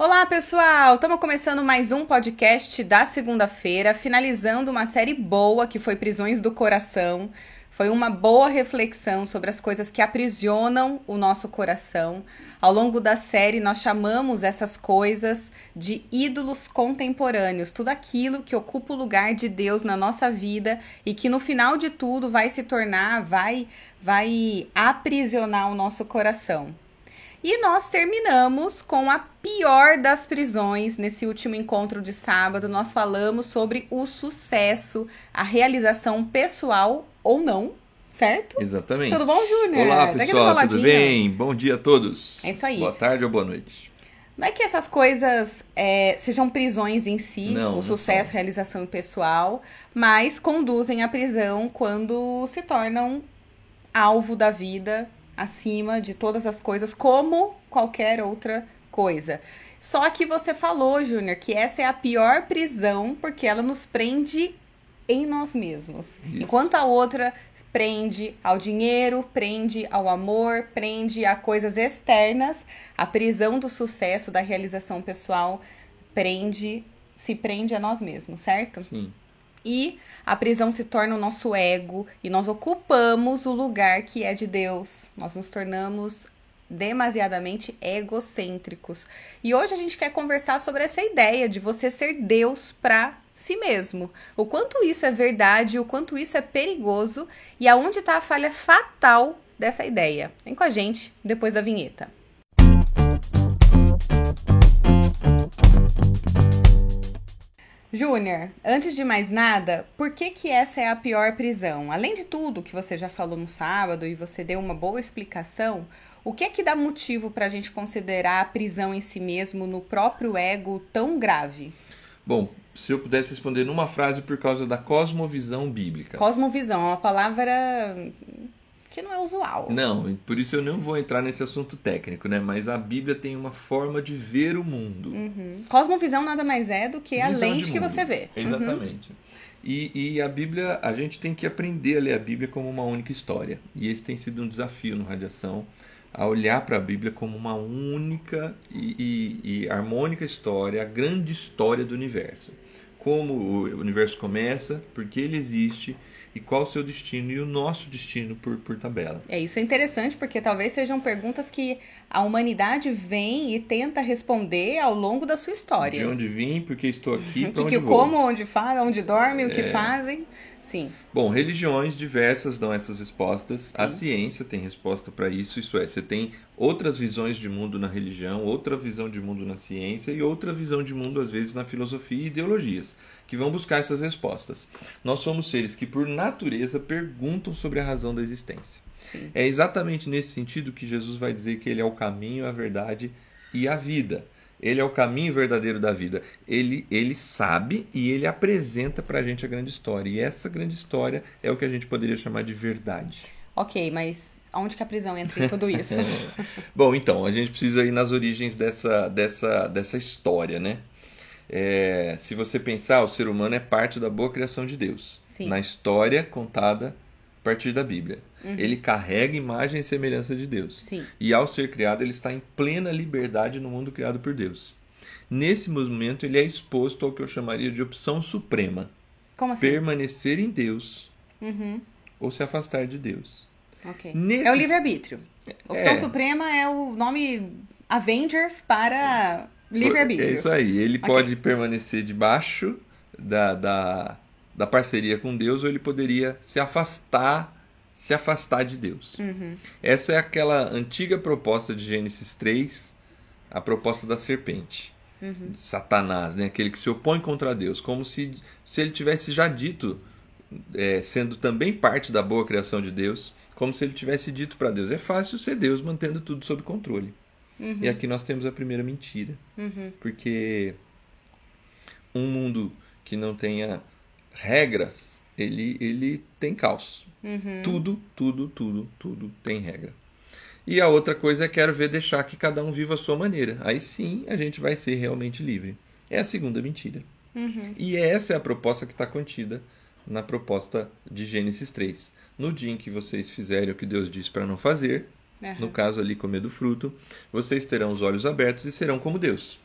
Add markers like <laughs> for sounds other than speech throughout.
Olá, pessoal! Estamos começando mais um podcast da segunda-feira, finalizando uma série boa que foi Prisões do Coração. Foi uma boa reflexão sobre as coisas que aprisionam o nosso coração. Ao longo da série, nós chamamos essas coisas de ídolos contemporâneos, tudo aquilo que ocupa o lugar de Deus na nossa vida e que no final de tudo vai se tornar, vai, vai aprisionar o nosso coração. E nós terminamos com a pior das prisões. Nesse último encontro de sábado, nós falamos sobre o sucesso, a realização pessoal ou não, certo? Exatamente. Tudo bom, Júnior? Olá, Tá pessoal, do tudo bem? Bom dia a todos. É isso aí. Boa tarde ou boa noite. Não é que essas coisas é, sejam prisões em si, Não, o não sucesso, são. realização pessoal, mas conduzem à prisão quando se tornam alvo da vida acima de todas as coisas, como qualquer outra coisa. Só que você falou, Júnior, que essa é a pior prisão porque ela nos prende em nós mesmos. Isso. Enquanto a outra prende ao dinheiro, prende ao amor, prende a coisas externas, a prisão do sucesso, da realização pessoal, prende, se prende a nós mesmos, certo? Sim. E a prisão se torna o nosso ego e nós ocupamos o lugar que é de Deus. Nós nos tornamos demasiadamente egocêntricos. E hoje a gente quer conversar sobre essa ideia de você ser Deus para si mesmo. O quanto isso é verdade, o quanto isso é perigoso e aonde está a falha fatal dessa ideia. Vem com a gente depois da vinheta. Júnior, antes de mais nada, por que que essa é a pior prisão? Além de tudo que você já falou no sábado e você deu uma boa explicação, o que é que dá motivo para a gente considerar a prisão em si mesmo, no próprio ego, tão grave? Bom, se eu pudesse responder numa frase por causa da cosmovisão bíblica. Cosmovisão é uma palavra que não é usual. Não, por isso eu não vou entrar nesse assunto técnico, né? Mas a Bíblia tem uma forma de ver o mundo. Uhum. Cosmovisão nada mais é do que a Visão lente de que você vê. Uhum. Exatamente. E, e a Bíblia, a gente tem que aprender a ler a Bíblia como uma única história. E esse tem sido um desafio no Radiação, a olhar para a Bíblia como uma única e, e- e harmônica história, a grande história do universo. Como o universo começa, por que ele existe e qual o seu destino e o nosso destino por, por tabela. É, isso é interessante porque talvez sejam perguntas que a humanidade vem e tenta responder ao longo da sua história. De onde vim, por que estou aqui, <laughs> para onde que vou. como, onde fala, onde dorme, o que É. fazem. Sim. Bom, religiões diversas dão essas respostas. A ciência tem resposta para isso. Isso é, você tem outras visões de mundo na religião, outra visão de mundo na ciência e outra visão de mundo, às vezes, na filosofia e ideologias, que vão buscar essas respostas. Nós somos seres que, por natureza, perguntam sobre a razão da existência. Sim. É exatamente nesse sentido que Jesus vai dizer que ele é o caminho, a verdade e a vida. Ele é o caminho verdadeiro da vida. Ele, ele sabe e ele apresenta pra gente a grande história. E essa grande história é o que a gente poderia chamar de verdade. Ok, mas onde que a prisão entra em tudo <laughs> isso? Bom, então, a gente precisa ir nas origens dessa, dessa, dessa história, né? É, se você pensar, o ser humano é parte da boa criação de Deus. Sim. Na história contada a partir da Bíblia. Ele carrega imagem e semelhança de Deus. Sim. E ao ser criado, ele está em plena liberdade no mundo criado por Deus. Nesse momento, ele é exposto ao que eu chamaria de opção suprema: Como assim? permanecer em Deus Uhum. ou se afastar de Deus. Ok. Nesses- É o livre-arbítrio. Opção É. Suprema é o nome Avengers para livre-arbítrio. É isso aí. Ele Ok. pode permanecer debaixo da, da, da parceria com Deus ou ele poderia se afastar se afastar de Deus. Uhum. Essa é aquela antiga proposta de Gênesis 3, a proposta da serpente. Uhum. de Satanás, né? aquele que se opõe contra Deus, como se, se ele tivesse já dito, é, sendo também parte da boa criação de Deus, como se ele tivesse dito para Deus: é fácil ser Deus mantendo tudo sob controle. E aqui nós temos a primeira mentira, Uhum. porque um mundo que não tenha regras, ele, ele tem caos. Uhum. Tudo, tudo, tudo, tudo tem regra. E a outra coisa é quero ver deixar que cada um viva a sua maneira. Aí sim a gente vai ser realmente livre. É a segunda mentira. Uhum. E essa é a proposta que está contida na proposta de Gênesis 3. No dia em que vocês fizerem o que Deus disse para não fazer, Aham. no caso ali comer do fruto, vocês terão os olhos abertos e serão como Deus.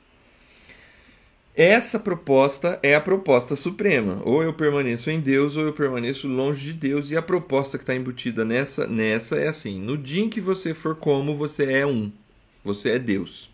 essa proposta é a proposta suprema. Ou eu permaneço em Deus, ou eu permaneço longe de Deus. E a proposta que está embutida nessa, nessa é assim: no dia em que você for como, você é um. Você é Deus.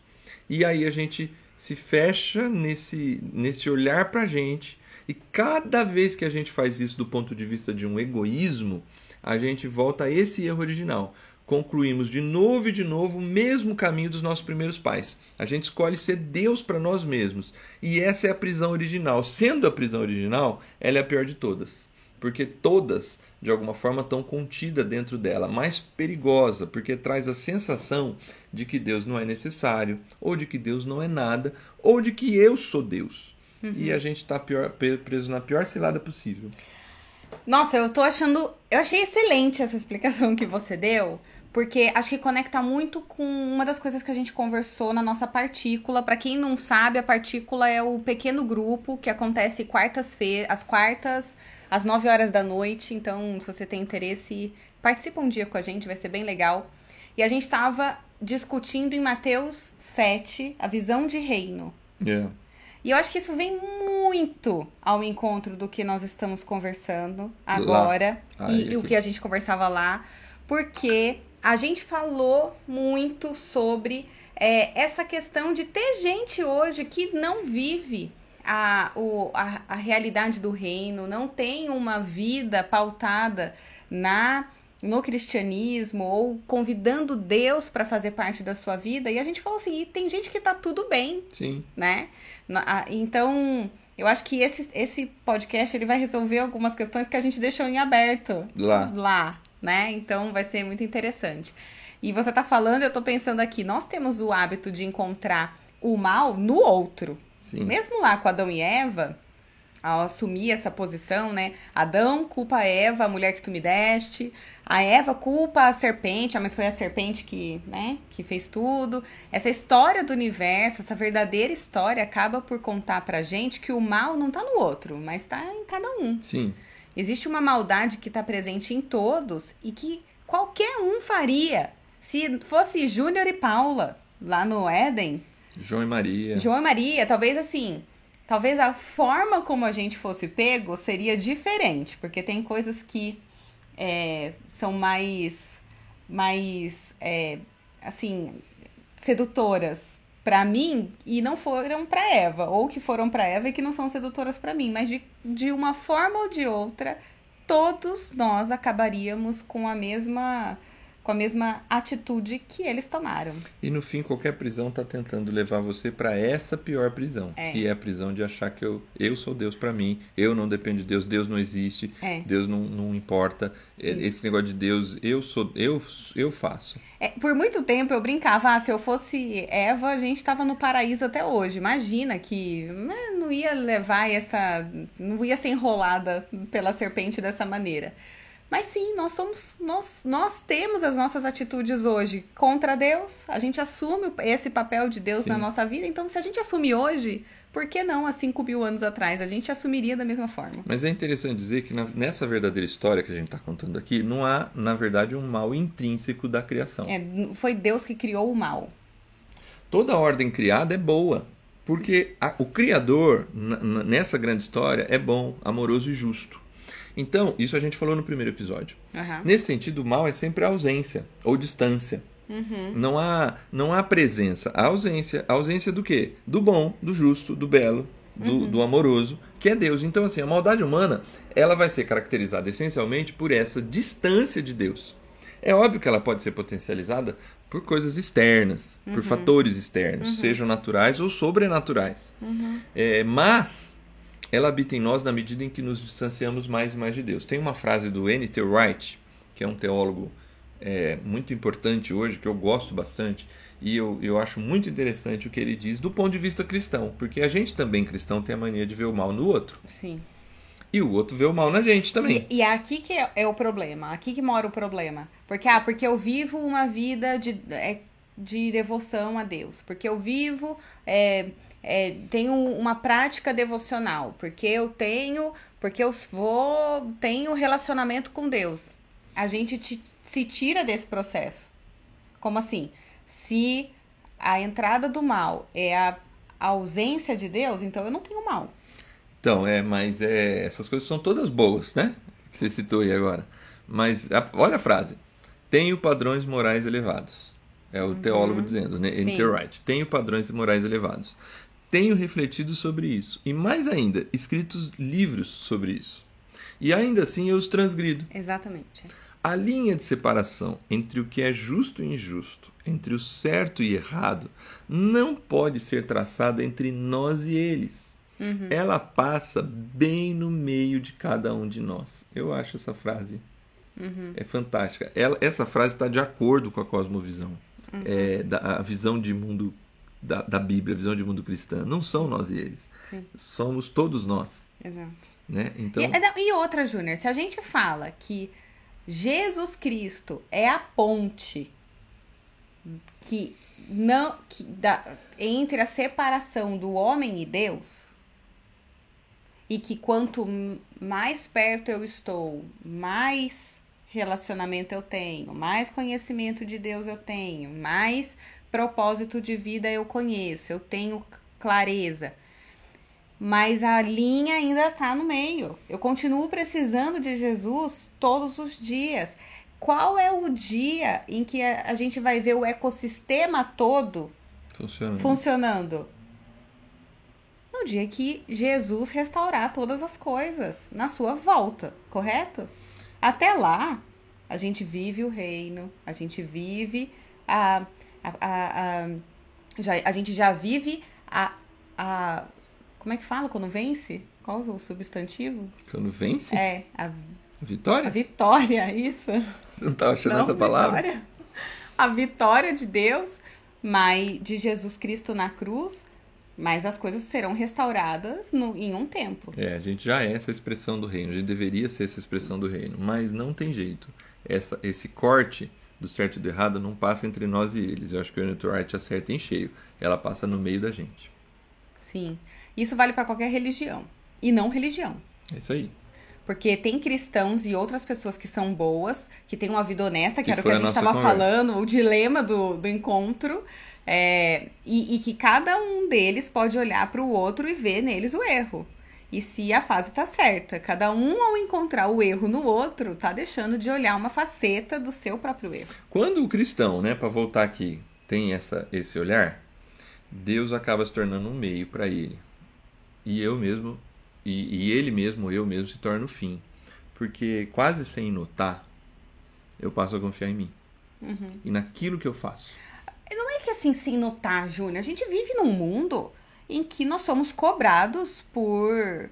E aí a gente se fecha nesse, nesse olhar para a gente. E cada vez que a gente faz isso do ponto de vista de um egoísmo, a gente volta a esse erro original concluímos de novo e de novo o mesmo caminho dos nossos primeiros pais. A gente escolhe ser Deus para nós mesmos. E essa é a prisão original. Sendo a prisão original, ela é a pior de todas. Porque todas, de alguma forma, estão contidas dentro dela. Mais perigosa, porque traz a sensação de que Deus não é necessário, ou de que Deus não é nada, ou de que eu sou Deus. Uhum. E a gente está preso na pior cilada possível. Nossa, eu tô achando. Eu achei excelente essa explicação que você deu, porque acho que conecta muito com uma das coisas que a gente conversou na nossa partícula. Para quem não sabe, a partícula é o pequeno grupo que acontece quartas-feiras, às quartas, às 9 horas da noite. Então, se você tem interesse, participa um dia com a gente, vai ser bem legal. E a gente estava discutindo em Mateus 7 a visão de reino. Yeah. E eu acho que isso vem muito ao encontro do que nós estamos conversando agora e, e o que a gente conversava lá, porque a gente falou muito sobre é, essa questão de ter gente hoje que não vive a, o, a, a realidade do reino, não tem uma vida pautada na no cristianismo ou convidando Deus para fazer parte da sua vida. E a gente falou assim, e tem gente que tá tudo bem. Sim. Né? Então, eu acho que esse, esse podcast ele vai resolver algumas questões que a gente deixou em aberto. Lá. Lá né? Então vai ser muito interessante. E você tá falando, eu tô pensando aqui, nós temos o hábito de encontrar o mal no outro. Sim. Mesmo lá com Adão e Eva, ao assumir essa posição, né? Adão culpa a Eva, a mulher que tu me deste. A Eva culpa a serpente, ah, mas foi a serpente que, né, que fez tudo. Essa história do universo, essa verdadeira história acaba por contar pra gente que o mal não tá no outro, mas tá em cada um. Sim. Existe uma maldade que está presente em todos e que qualquer um faria. Se fosse Júnior e Paula lá no Éden. João e Maria. João e Maria, talvez assim. Talvez a forma como a gente fosse pego seria diferente, porque tem coisas que é, são mais. mais. É, assim. sedutoras para mim e não foram para Eva, ou que foram para Eva e que não são sedutoras para mim, mas de, de uma forma ou de outra, todos nós acabaríamos com a mesma com a mesma atitude que eles tomaram. E no fim, qualquer prisão está tentando levar você para essa pior prisão, é. que é a prisão de achar que eu, eu sou Deus para mim, eu não dependo de Deus, Deus não existe, é. Deus não, não importa. É, Isso. Esse negócio de Deus, eu sou, eu, eu faço. É, por muito tempo eu brincava, ah, se eu fosse Eva, a gente estava no paraíso até hoje. Imagina que né, não ia levar essa. não ia ser enrolada pela serpente dessa maneira. Mas sim, nós somos, nós, nós temos as nossas atitudes hoje contra Deus. A gente assume esse papel de Deus sim. na nossa vida. Então, se a gente assume hoje, por que não há 5 mil anos atrás? A gente assumiria da mesma forma. Mas é interessante dizer que na, nessa verdadeira história que a gente está contando aqui, não há, na verdade, um mal intrínseco da criação. É, foi Deus que criou o mal. Toda ordem criada é boa. Porque a, o Criador, nessa grande história, é bom, amoroso e justo. Então, isso a gente falou no primeiro episódio. Uhum. Nesse sentido, o mal é sempre a ausência ou distância. Uhum. Não há não há presença, a ausência. A ausência do quê? Do bom, do justo, do belo, do, uhum. do amoroso, que é Deus. Então, assim, a maldade humana ela vai ser caracterizada essencialmente por essa distância de Deus. É óbvio que ela pode ser potencializada por coisas externas, por uhum. fatores externos, Uhum. sejam naturais ou sobrenaturais. Uhum. É, mas ela habita em nós na medida em que nos distanciamos mais e mais de Deus. Tem uma frase do N.T. Wright, que é um teólogo é, muito importante hoje, que eu gosto bastante, e eu, eu acho muito interessante o que ele diz do ponto de vista cristão, porque a gente também, cristão, tem a mania de ver o mal no outro. Sim. E o outro vê o mal na gente também. E, e é aqui que é, é, o problema, aqui que mora o problema. Porque, ah, porque eu vivo uma vida de, é, de devoção a Deus, porque eu vivo. É, é, tenho uma prática devocional, porque eu tenho, porque eu vou, tenho relacionamento com Deus. A gente te, se tira desse processo. Como assim? Se a entrada do mal é a, a ausência de Deus, então eu não tenho mal. Então, é, mas é, essas coisas são todas boas, né? Que você citou aí agora. Mas a, olha a frase. Tenho padrões morais elevados. É o teólogo dizendo, né? Wright. Tenho padrões morais elevados. Tenho refletido sobre isso. E mais ainda, escritos livros sobre isso. E ainda assim eu os transgrido. Exatamente. A linha de separação entre o que é justo e injusto, entre o certo e errado, não pode ser traçada entre nós e eles. Ela passa bem no meio de cada um de nós. Eu acho essa frase é fantástica. Ela, essa frase está de acordo com a cosmovisão, é, da, a visão de mundo da, da Bíblia, a visão de mundo cristã. Não são nós e eles. Sim. Somos todos nós. Exato. Né? Então, E, e outra, Júnior, se a gente fala que Jesus Cristo é a ponte que não que da, entre a separação do homem e Deus, e que quanto mais perto eu estou, mais relacionamento eu tenho, mais conhecimento de Deus eu tenho, mais propósito de vida eu conheço, eu tenho clareza. Mas a linha ainda tá no meio. Eu continuo precisando de Jesus todos os dias. Qual é o dia em que a gente vai ver o ecossistema todo funciona. funcionando? No dia que Jesus restaurar todas as coisas na sua volta, correto? Até lá, a gente vive o reino, a gente vive a. a, a, a- já, a gente já vive a, a. Como é que fala quando vence? Qual o substantivo? Quando vence? É, a, Vitória? a vitória, isso? Você não tá achando Não, essa palavra? vitória. A vitória de Deus, mas de Jesus Cristo na cruz, mas as coisas serão restauradas no, em um tempo. É, a gente já é essa expressão do reino, a gente deveria ser essa expressão do reino, mas não tem jeito. Essa, esse corte do certo e do errado não passa entre nós e eles. Eu acho que o Unity Wright acerta em cheio. Ela passa no meio da gente. Sim. Isso vale para qualquer religião. E não religião. É isso aí. Porque tem cristãos e outras pessoas que são boas, que têm uma vida honesta, que, Que era o que a gente estava falando, o dilema do, do encontro. é, e, e que cada um deles pode olhar para o outro e ver neles o erro. E se a fase tá certa, cada um ao encontrar o erro no outro, tá deixando de olhar uma faceta do seu próprio erro. Quando o cristão, né, para voltar aqui, tem essa, esse olhar, Deus acaba se tornando um meio para ele. E eu mesmo, e, e ele mesmo, eu mesmo, se torna o fim. Porque quase sem notar, eu passo a confiar em mim. E naquilo que eu faço. Não é que assim, sem notar, Júnior, a gente vive num mundo em que nós somos cobrados por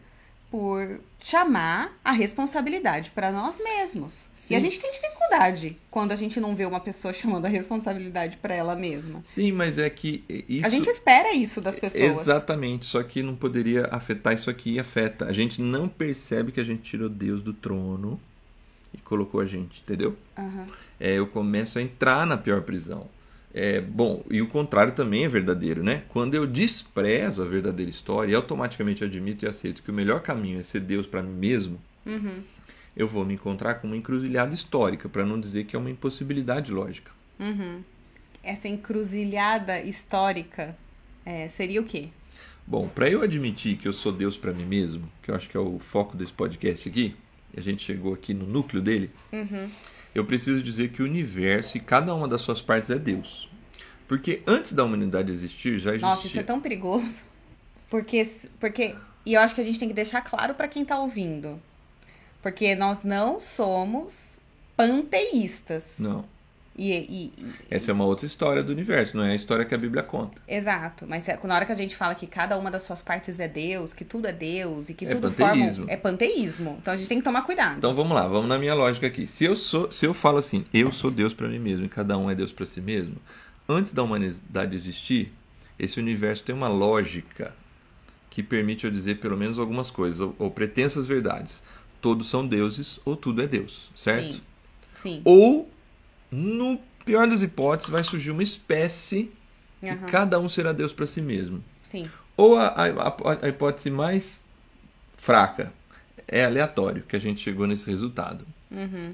por chamar a responsabilidade para nós mesmos. Sim. E a gente tem dificuldade quando a gente não vê uma pessoa <laughs> chamando a responsabilidade para ela mesma. Sim, mas é que isso. A gente espera isso das pessoas. Exatamente, só que não poderia afetar isso aqui e afeta. A gente não percebe que a gente tirou Deus do trono e colocou a gente, entendeu? Aham. É, eu começo a entrar na pior prisão. É, bom, e o contrário também é verdadeiro, né? Quando eu desprezo a verdadeira história e automaticamente admito e aceito que o melhor caminho é ser Deus para mim mesmo, Uhum. eu vou me encontrar com uma encruzilhada histórica, para não dizer que é uma impossibilidade lógica. Uhum. Essa encruzilhada histórica é, seria o quê? Bom, para eu admitir que eu sou Deus para mim mesmo, que eu acho que é o foco desse podcast aqui, e a gente chegou aqui no núcleo dele, eu preciso dizer que o universo e cada uma das suas partes é Deus. Porque antes da humanidade existir, já existia. Nossa, isso é tão perigoso. Porque, porque e eu acho que a gente tem que deixar claro para quem tá ouvindo. Porque nós não somos panteístas. Não. E, e- e- Essa é uma outra história do universo, não é a história que a Bíblia conta. exato, mas é- na hora que a gente fala que cada uma das suas partes é Deus, que tudo é Deus e que É tudo panteísmo. forma é panteísmo. Então a gente tem que tomar cuidado. Então vamos lá, vamos na minha lógica aqui. Se eu sou, se eu falo assim, eu sou Deus para mim mesmo e cada um é Deus para si mesmo, antes da humanidade existir, esse universo tem uma lógica que permite eu dizer pelo menos algumas coisas ou, ou pretensas verdades. Todos são deuses ou tudo é Deus, certo? Sim. Sim. Ou no pior das hipóteses vai surgir uma espécie que Aham. cada um será Deus para si mesmo. Sim. Ou a, a- a hipótese mais fraca é aleatório que a gente chegou nesse resultado.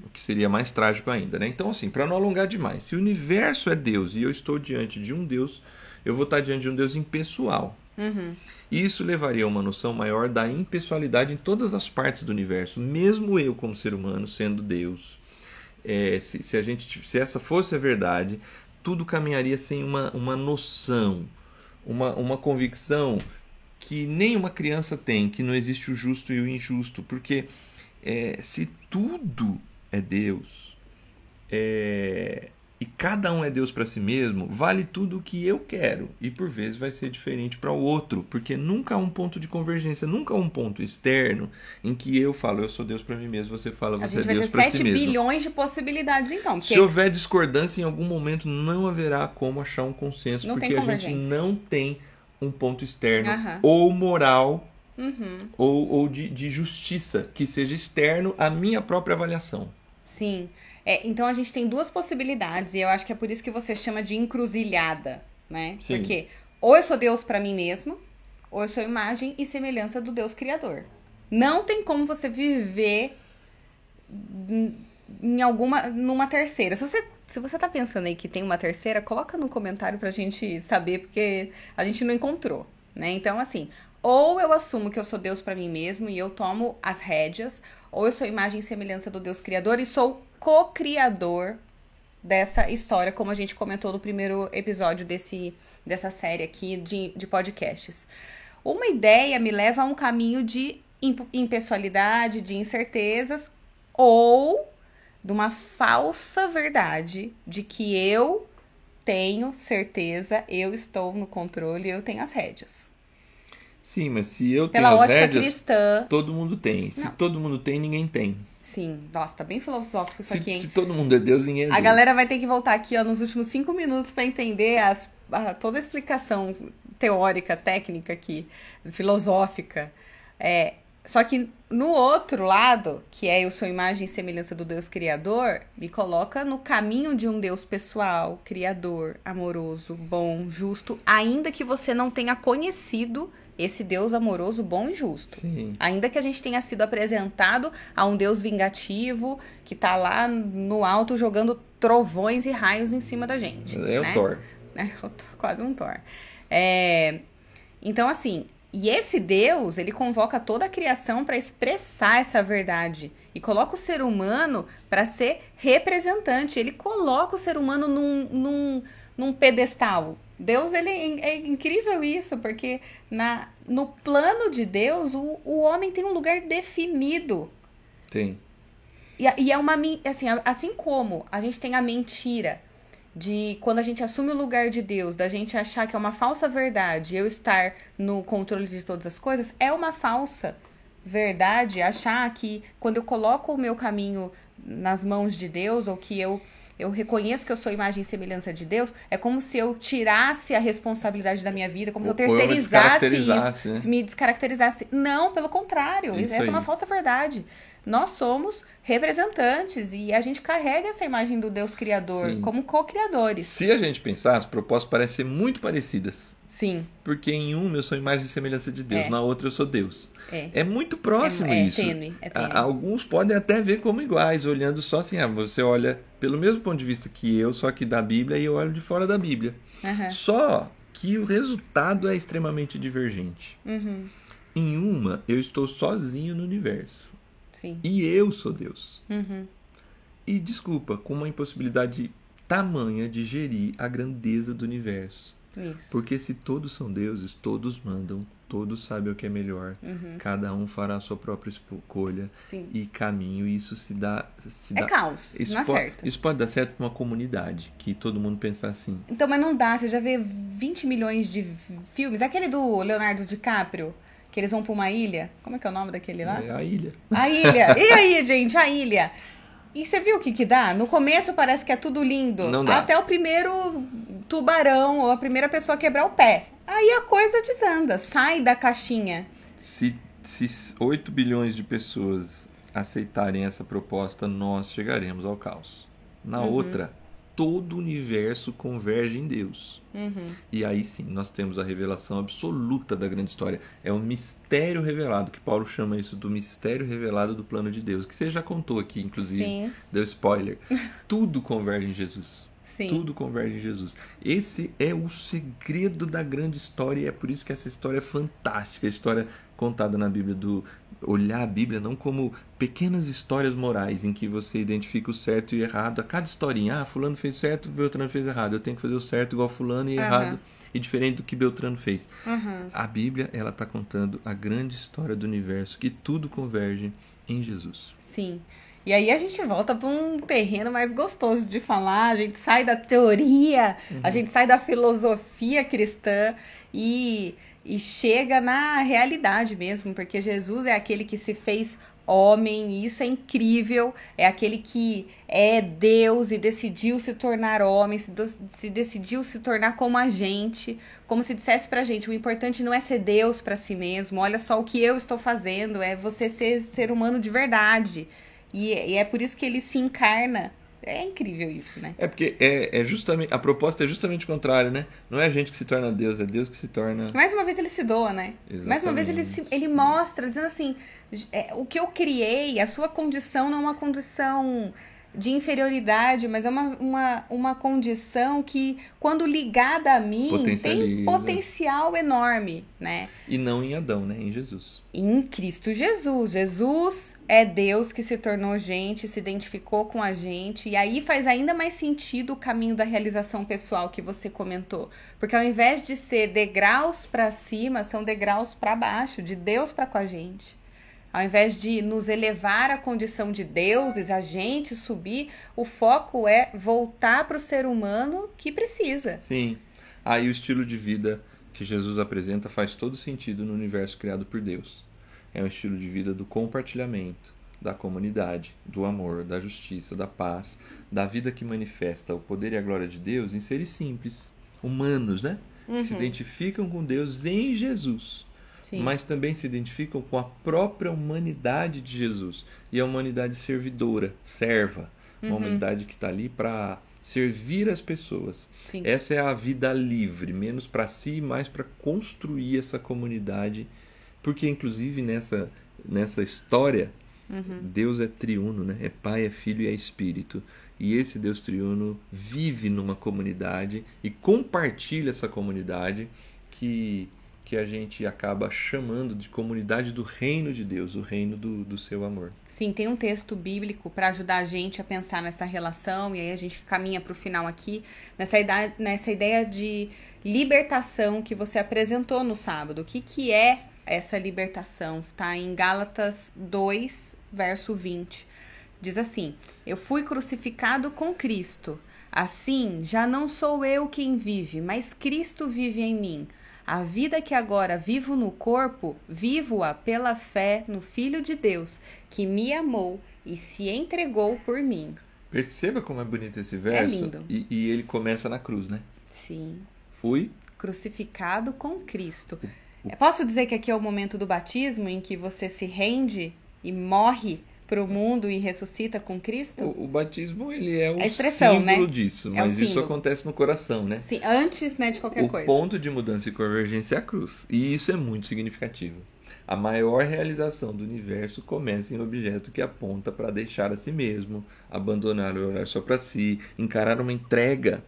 O que seria mais trágico ainda, né? Então, assim, para não alongar demais, se o universo é Deus e eu estou diante de um Deus, eu vou estar diante de um Deus impessoal. Uhum. Isso levaria a uma noção maior da impessoalidade em todas as partes do universo, mesmo eu como ser humano sendo Deus. É, se, se, a gente, se essa fosse a verdade, tudo caminharia sem uma, uma noção, uma, uma convicção que nenhuma criança tem, que não existe o justo e o injusto, porque é, se tudo é Deus, é, e cada um é Deus para si mesmo, vale tudo o que eu quero. E por vezes vai ser diferente para o outro, porque nunca há um ponto de convergência, nunca há um ponto externo em que eu falo, eu sou Deus para mim mesmo, você fala, você é Deus para si mesmo. 7 bilhões de possibilidades então. Porque... Se houver discordância em algum momento, não haverá como achar um consenso, não porque a gente não tem um ponto externo uhum. ou moral uhum. ou, ou de, de justiça que seja externo à minha própria avaliação. Sim. É, então a gente tem duas possibilidades, e eu acho que é por isso que você chama de encruzilhada, né? Sim. Porque ou eu sou Deus para mim mesmo, ou eu sou imagem e semelhança do Deus Criador. Não tem como você viver em alguma numa terceira. Se você se você tá pensando aí que tem uma terceira, coloca no comentário pra gente saber, porque a gente não encontrou, né? Então, assim, ou eu assumo que eu sou Deus para mim mesmo e eu tomo as rédeas, ou eu sou imagem e semelhança do Deus Criador e sou co-criador dessa história, como a gente comentou no primeiro episódio desse, dessa série aqui de, de podcasts. Uma ideia me leva a um caminho de impessoalidade, de incertezas, ou de uma falsa verdade de que eu tenho certeza, eu estou no controle, eu tenho as rédeas. Sim, mas se eu Pela tenho as rédeas, cristã, todo mundo tem. Se não. todo mundo tem, ninguém tem. Sim, nossa, tá bem filosófico isso se, aqui, hein? Se todo mundo é Deus, ninguém é Deus. A galera vai ter que voltar aqui ó, nos últimos cinco minutos para entender as, a, toda a explicação teórica, técnica aqui, filosófica. É, só que no outro lado, que é eu sou imagem e semelhança do Deus Criador, me coloca no caminho de um Deus pessoal, criador, amoroso, bom, justo, ainda que você não tenha conhecido esse Deus amoroso, bom e justo. Sim. Ainda que a gente tenha sido apresentado a um Deus vingativo que tá lá no alto jogando trovões e raios em cima da gente. É né? o Thor. É, quase um Thor. É, então, assim, e esse Deus, ele convoca toda a criação para expressar essa verdade e coloca o ser humano para ser representante. Ele coloca o ser humano num, num, num pedestal. Deus, ele é, é incrível isso, porque na, no plano de Deus, o, o homem tem um lugar definido. Tem. E, e é uma assim, assim como a gente tem a mentira de quando a gente assume o lugar de Deus, da gente achar que é uma falsa verdade, eu estar no controle de todas as coisas, é uma falsa verdade achar que quando eu coloco o meu caminho nas mãos de Deus ou que eu eu reconheço que eu sou imagem e semelhança de Deus, é como se eu tirasse a responsabilidade da minha vida, como se eu terceirizasse isso, né? me descaracterizasse. Não, pelo contrário, isso essa aí. é uma falsa verdade. Nós somos representantes e a gente carrega essa imagem do Deus Criador Sim. como co-criadores. Se a gente pensar, as propostas parecem ser muito parecidas. Sim. Porque em uma eu sou imagem e semelhança de Deus, é. na outra eu sou Deus. É, é muito próximo é, é isso. Tênue, é tênue. Alguns podem até ver como iguais, olhando só assim, ah, você olha pelo mesmo ponto de vista que eu, só que da Bíblia, e eu olho de fora da Bíblia. Uhum. Só que o resultado é extremamente divergente. Uhum. Em uma, eu estou sozinho no universo. Sim. E eu sou Deus. Uhum. E desculpa, com uma impossibilidade tamanha de gerir a grandeza do universo. Isso. Porque se todos são deuses, todos mandam, todos sabem o que é melhor. Uhum. Cada um fará a sua própria escolha Sim. e caminho. E isso se dá. Se é dá, caos, isso não é pode, certo. Isso pode dar certo para uma comunidade, que todo mundo pensa assim. Então, mas não dá. Você já vê 20 milhões de filmes. Aquele do Leonardo DiCaprio, que eles vão pra uma ilha. Como é que é o nome daquele lá? É a ilha. A ilha. E aí, <laughs> gente, a ilha. E você viu o que que dá? No começo parece que é tudo lindo. Não dá. Até o primeiro tubarão ou a primeira pessoa quebrar o pé. Aí a coisa desanda, sai da caixinha. Se, se 8 bilhões de pessoas aceitarem essa proposta, nós chegaremos ao caos. Na Uhum. outra, todo o universo converge em Deus. Uhum. E aí sim, nós temos a revelação absoluta da grande história. É o mistério revelado, que Paulo chama isso do mistério revelado do plano de Deus, que você já contou aqui, inclusive, Sim. deu spoiler. <laughs> Tudo converge em Jesus. Sim. Tudo converge em Jesus. Esse é o segredo da grande história e é por isso que essa história é fantástica. A história contada na Bíblia do olhar a Bíblia não como pequenas histórias morais em que você identifica o certo e o errado a cada historinha. Ah, fulano fez certo, Beltrano fez errado. Eu tenho que fazer o certo igual fulano e Aham. errado e diferente do que Beltrano fez. Uhum. A Bíblia, ela está contando a grande história do universo, que tudo converge em Jesus. Sim. E aí a gente volta para um terreno mais gostoso de falar, a gente sai da teoria, a gente sai da filosofia cristã e, e chega na realidade mesmo, porque Jesus é aquele que se fez homem, e isso é incrível, é aquele que é Deus e decidiu se tornar homem, se, do- se decidiu se tornar como a gente, como se dissesse pra gente, o importante não é ser Deus pra si mesmo, olha só o que eu estou fazendo, é você ser ser humano de verdade. E, e é por isso que ele se encarna. É incrível isso, né? É porque é, é justamente a proposta é justamente o contrário, né? Não é a gente que se torna Deus, é Deus que se torna. Mais uma vez ele se doa, né? Mais uma vez ele, se, ele mostra, dizendo assim: é, o que eu criei, a sua condição não é uma condição de inferioridade, mas é uma, uma, uma condição que, quando ligada a mim, tem potencial enorme, né? E não em Adão, né? Em Jesus. Em Cristo Jesus. Jesus é Deus que se tornou gente, se identificou com a gente, e aí faz ainda mais sentido o caminho da realização pessoal que você comentou. Porque ao invés de ser degraus para cima, são degraus para baixo, de Deus para com a gente. Ao invés de nos elevar à condição de deuses, a gente subir, o foco é voltar para o ser humano que precisa. Sim. Aí o estilo de vida que Jesus apresenta faz todo sentido no universo criado por Deus. É um estilo de vida do compartilhamento, da comunidade, do amor, da justiça, da paz, da vida que manifesta o poder e a glória de Deus em seres simples, humanos, né? Que se identificam com Deus em Jesus. Sim. mas também se identificam com a própria humanidade de Jesus. E a humanidade servidora, serva. Uma humanidade que está ali para servir as pessoas. Sim. Essa é a vida livre, menos para si mais para construir essa comunidade. Porque, inclusive, nessa, nessa história, Deus é triuno, né? É Pai, é Filho e é Espírito. E esse Deus triuno vive numa comunidade e compartilha essa comunidade que, que a gente acaba chamando de comunidade do reino de Deus, o reino do, do seu amor. Sim, tem um texto bíblico para ajudar a gente a pensar nessa relação, e aí a gente caminha para o final aqui, nessa ideia, nessa ideia de libertação que você apresentou no sábado. O que, que é essa libertação? Está em Gálatas 2, verso 20. Diz assim: Eu fui crucificado com Cristo. Assim, já não sou eu quem vive, mas Cristo vive em mim. A vida que agora vivo no corpo, vivo-a pela fé no Filho de Deus, que me amou e se entregou por mim. Perceba como é bonito esse verso. lindo. E, e ele começa na cruz, né? Sim, Fui. crucificado com Cristo. Posso dizer que aqui é o momento do batismo em que você se rende e morre para o mundo e ressuscita com Cristo? O, o batismo ele é o A expressão, símbolo né? disso, É o mas isso símbolo. acontece no coração, né? Sim, antes né, de qualquer o coisa. ponto de mudança e convergência é a cruz. E isso é muito significativo. A maior realização do universo começa em um objeto que aponta para deixar a si mesmo, abandonar o olhar só para si, encarar uma entrega,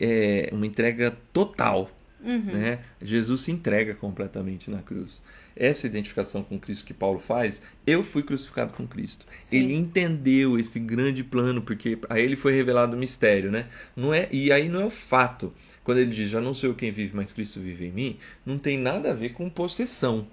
é, uma entrega total. Uhum. Né? Jesus se entrega completamente na cruz. Essa identificação com Cristo que Paulo faz, eu fui crucificado com Cristo. Sim. Ele entendeu esse grande plano, porque a ele foi revelado o mistério, né? Não é, e aí não é o fato. Quando ele diz, já não sou eu quem vive, mas Cristo vive em mim, não tem nada a ver com possessão,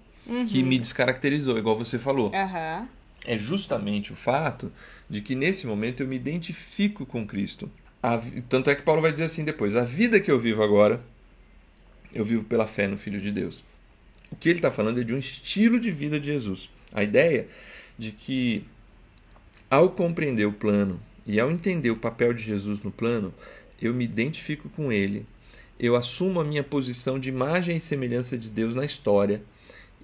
que me descaracterizou, igual você falou. Aham. É justamente o fato de que nesse momento eu me identifico com Cristo. A tanto é que Paulo vai dizer assim depois: a vida que eu vivo agora, eu vivo pela fé no Filho de Deus. O que ele está falando é de um estilo de vida de Jesus. A ideia de que, ao compreender o plano e ao entender o papel de Jesus no plano, eu me identifico com ele, eu assumo a minha posição de imagem e semelhança de Deus na história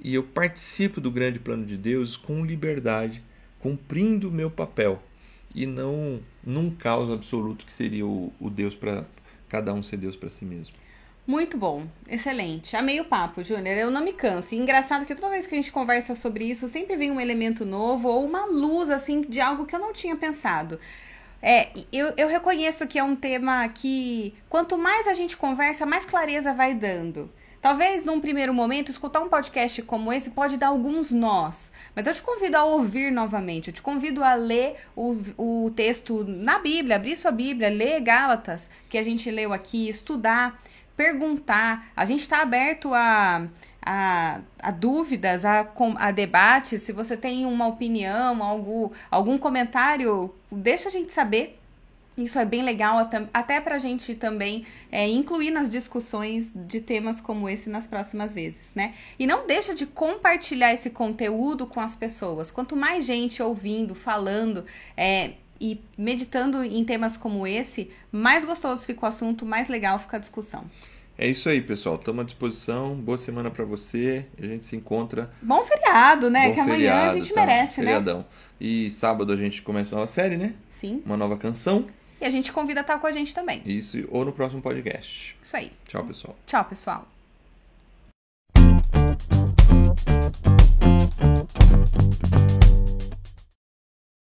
e eu participo do grande plano de Deus com liberdade, cumprindo o meu papel e não num caos absoluto que seria o, o Deus para cada um ser Deus para si mesmo. Muito bom, excelente. Amei o papo, Júnior. Eu não me canso. E engraçado que toda vez que a gente conversa sobre isso, sempre vem um elemento novo ou uma luz, assim, de algo que eu não tinha pensado. É, eu, eu reconheço que é um tema que, quanto mais a gente conversa, mais clareza vai dando. Talvez num primeiro momento escutar um podcast como esse pode dar alguns nós, mas eu te convido a ouvir novamente, eu te convido a ler o, o texto na Bíblia, abrir sua Bíblia, ler Gálatas, que a gente leu aqui, estudar, perguntar. A gente está aberto a, a, a, dúvidas, a, a debates. Se você tem uma opinião, algo, algum comentário, deixa a gente saber. Isso é bem legal, até para a gente também é, incluir nas discussões de temas como esse nas próximas vezes, né? E não deixa de compartilhar esse conteúdo com as pessoas. Quanto mais gente ouvindo, falando é, e meditando em temas como esse, mais gostoso fica o assunto, mais legal fica a discussão. É isso aí, pessoal. Estamos à disposição. Boa semana para você. A gente se encontra. Bom feriado, né? Bom que amanhã a gente tá? merece, né? Feriadão. né? E sábado a gente começa uma série, né? Sim. Uma nova canção. E a gente convida a estar com a gente também. Isso, ou no próximo podcast. Isso aí. Tchau, pessoal. Tchau, pessoal.